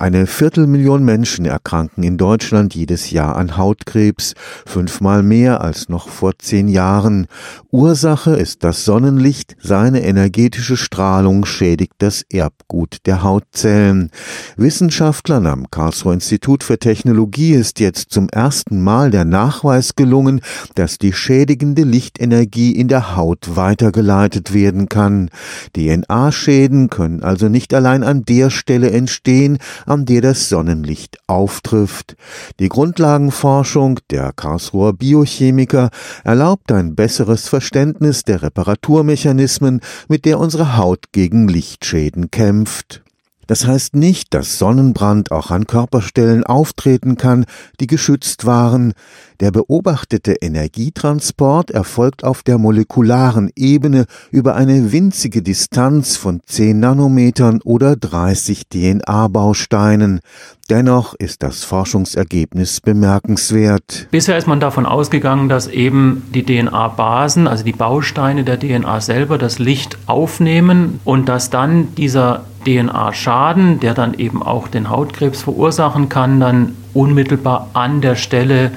Eine Viertelmillion Menschen erkranken in Deutschland jedes Jahr an Hautkrebs, fünfmal mehr als noch vor zehn Jahren. Ursache ist das Sonnenlicht, seine energetische Strahlung schädigt das Erbgut der Hautzellen. Wissenschaftlern am Karlsruher Institut für Technologie ist jetzt zum ersten Mal der Nachweis gelungen, dass die schädigende Lichtenergie in der Haut weitergeleitet werden kann. DNA-Schäden können also nicht allein an der Stelle entstehen, an der das Sonnenlicht auftrifft. Die Grundlagenforschung der Karlsruher Biochemiker erlaubt ein besseres Verständnis der Reparaturmechanismen, mit der unsere Haut gegen Lichtschäden kämpft. Das heißt nicht, dass Sonnenbrand auch an Körperstellen auftreten kann, die geschützt waren. Der beobachtete Energietransport erfolgt auf der molekularen Ebene über eine winzige Distanz von 10 Nanometern oder 30 DNA-Bausteinen. Dennoch ist das Forschungsergebnis bemerkenswert. Bisher ist man davon ausgegangen, dass eben die DNA-Basen, also die Bausteine der DNA selber, das Licht aufnehmen und dass dann dieser DNA-Schaden, der dann eben auch den Hautkrebs verursachen kann, dann unmittelbar an der Stelle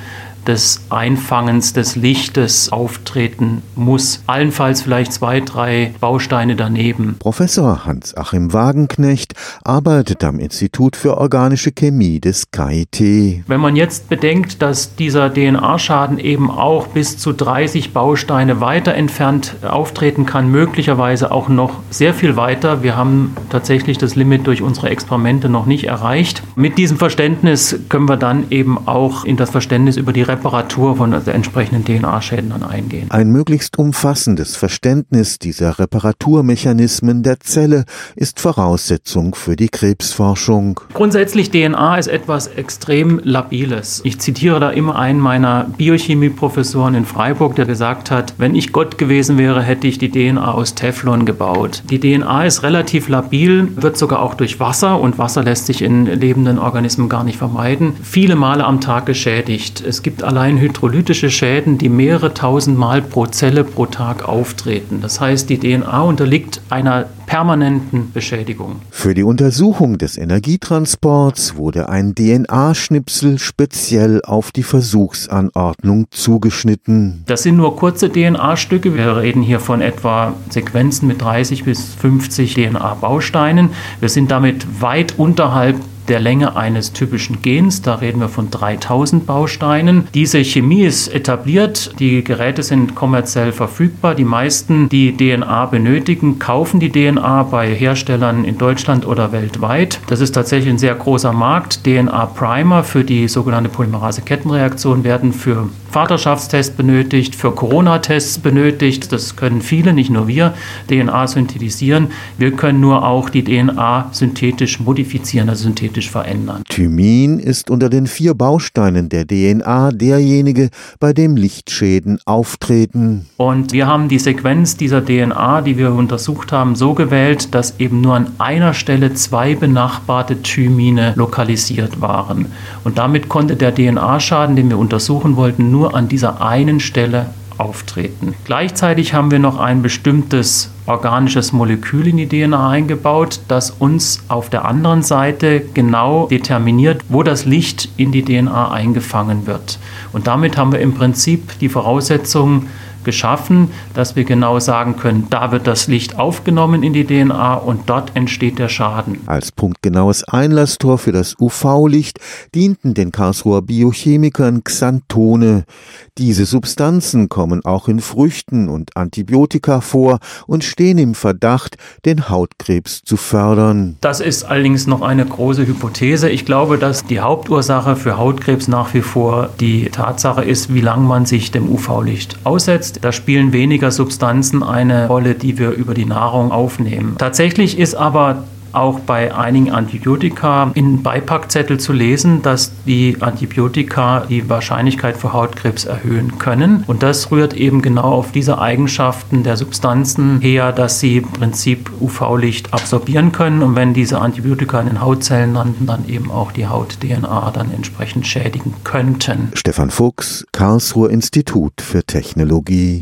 des Einfangens des Lichtes auftreten muss. Allenfalls vielleicht zwei, drei Bausteine daneben. Professor Hans-Achim Wagenknecht arbeitet am Institut für organische Chemie des KIT. Wenn man jetzt bedenkt, dass dieser DNA-Schaden eben auch bis zu 30 Bausteine weiter entfernt auftreten kann, möglicherweise auch noch sehr viel weiter. Wir haben tatsächlich das Limit durch unsere Experimente noch nicht erreicht. Mit diesem Verständnis können wir dann eben auch in das Verständnis über die Reparatur von entsprechenden DNA-Schäden dann eingehen. Ein möglichst umfassendes Verständnis dieser Reparaturmechanismen der Zelle ist Voraussetzung für die Krebsforschung. Grundsätzlich DNA ist etwas extrem Labiles. Ich zitiere da immer einen meiner Biochemieprofessoren in Freiburg, der gesagt hat, wenn ich Gott gewesen wäre, hätte ich die DNA aus Teflon gebaut. Die DNA ist relativ labil, wird sogar auch durch Wasser und Wasser lässt sich in lebenden Organismen gar nicht vermeiden, viele Male am Tag geschädigt. Es gibt allein hydrolytische Schäden, die mehrere tausend Mal pro Zelle pro Tag auftreten. Das heißt, die DNA unterliegt einer permanenten Beschädigung. Für die Untersuchung des Energietransports wurde ein DNA-Schnipsel speziell auf die Versuchsanordnung zugeschnitten. Das sind nur kurze DNA-Stücke. Wir reden hier von etwa Sequenzen mit 30 bis 50 DNA-Bausteinen. Wir sind damit weit unterhalb der Länge eines typischen Gens. Da reden wir von 3000 Bausteinen. Diese Chemie ist etabliert. Die Geräte sind kommerziell verfügbar. Die meisten, die DNA benötigen, kaufen die DNA bei Herstellern in Deutschland oder weltweit. Das ist tatsächlich ein sehr großer Markt. DNA-Primer für die sogenannte Polymerase-Kettenreaktion werden für Vaterschaftstests benötigt, für Corona-Tests benötigt. Das können viele, nicht nur wir, DNA synthetisieren. Wir können nur auch die DNA synthetisch modifizieren, also synthetisch verändern. Thymin ist unter den vier Bausteinen der DNA derjenige, bei dem Lichtschäden auftreten. Und wir haben die Sequenz dieser DNA, die wir untersucht haben, so gewählt, dass eben nur an einer Stelle zwei benachbarte Thymine lokalisiert waren. Und damit konnte der DNA-Schaden, den wir untersuchen wollten, nur an dieser einen Stelle auftreten. Gleichzeitig haben wir noch ein bestimmtes organisches Molekül in die DNA eingebaut, das uns auf der anderen Seite genau determiniert, wo das Licht in die DNA eingefangen wird. Und damit haben wir im Prinzip die Voraussetzungen geschaffen, dass wir genau sagen können, da wird das Licht aufgenommen in die DNA und dort entsteht der Schaden. Als punktgenaues Einlasstor für das UV-Licht dienten den Karlsruher Biochemikern Xanthone. Diese Substanzen kommen auch in Früchten und Antibiotika vor und stehen im Verdacht, den Hautkrebs zu fördern. Das ist allerdings noch eine große Hypothese. Ich glaube, dass die Hauptursache für Hautkrebs nach wie vor die Tatsache ist, wie lange man sich dem UV-Licht aussetzt ist. Da spielen weniger Substanzen eine Rolle, die wir über die Nahrung aufnehmen. Tatsächlich ist aber auch bei einigen Antibiotika in Beipackzettel zu lesen, dass die Antibiotika die Wahrscheinlichkeit für Hautkrebs erhöhen können. Und das rührt eben genau auf diese Eigenschaften der Substanzen her, dass sie im Prinzip UV-Licht absorbieren können. Und wenn diese Antibiotika in den Hautzellen landen, dann eben auch die Haut-DNA dann entsprechend schädigen könnten. Stefan Fuchs, Karlsruher Institut für Technologie.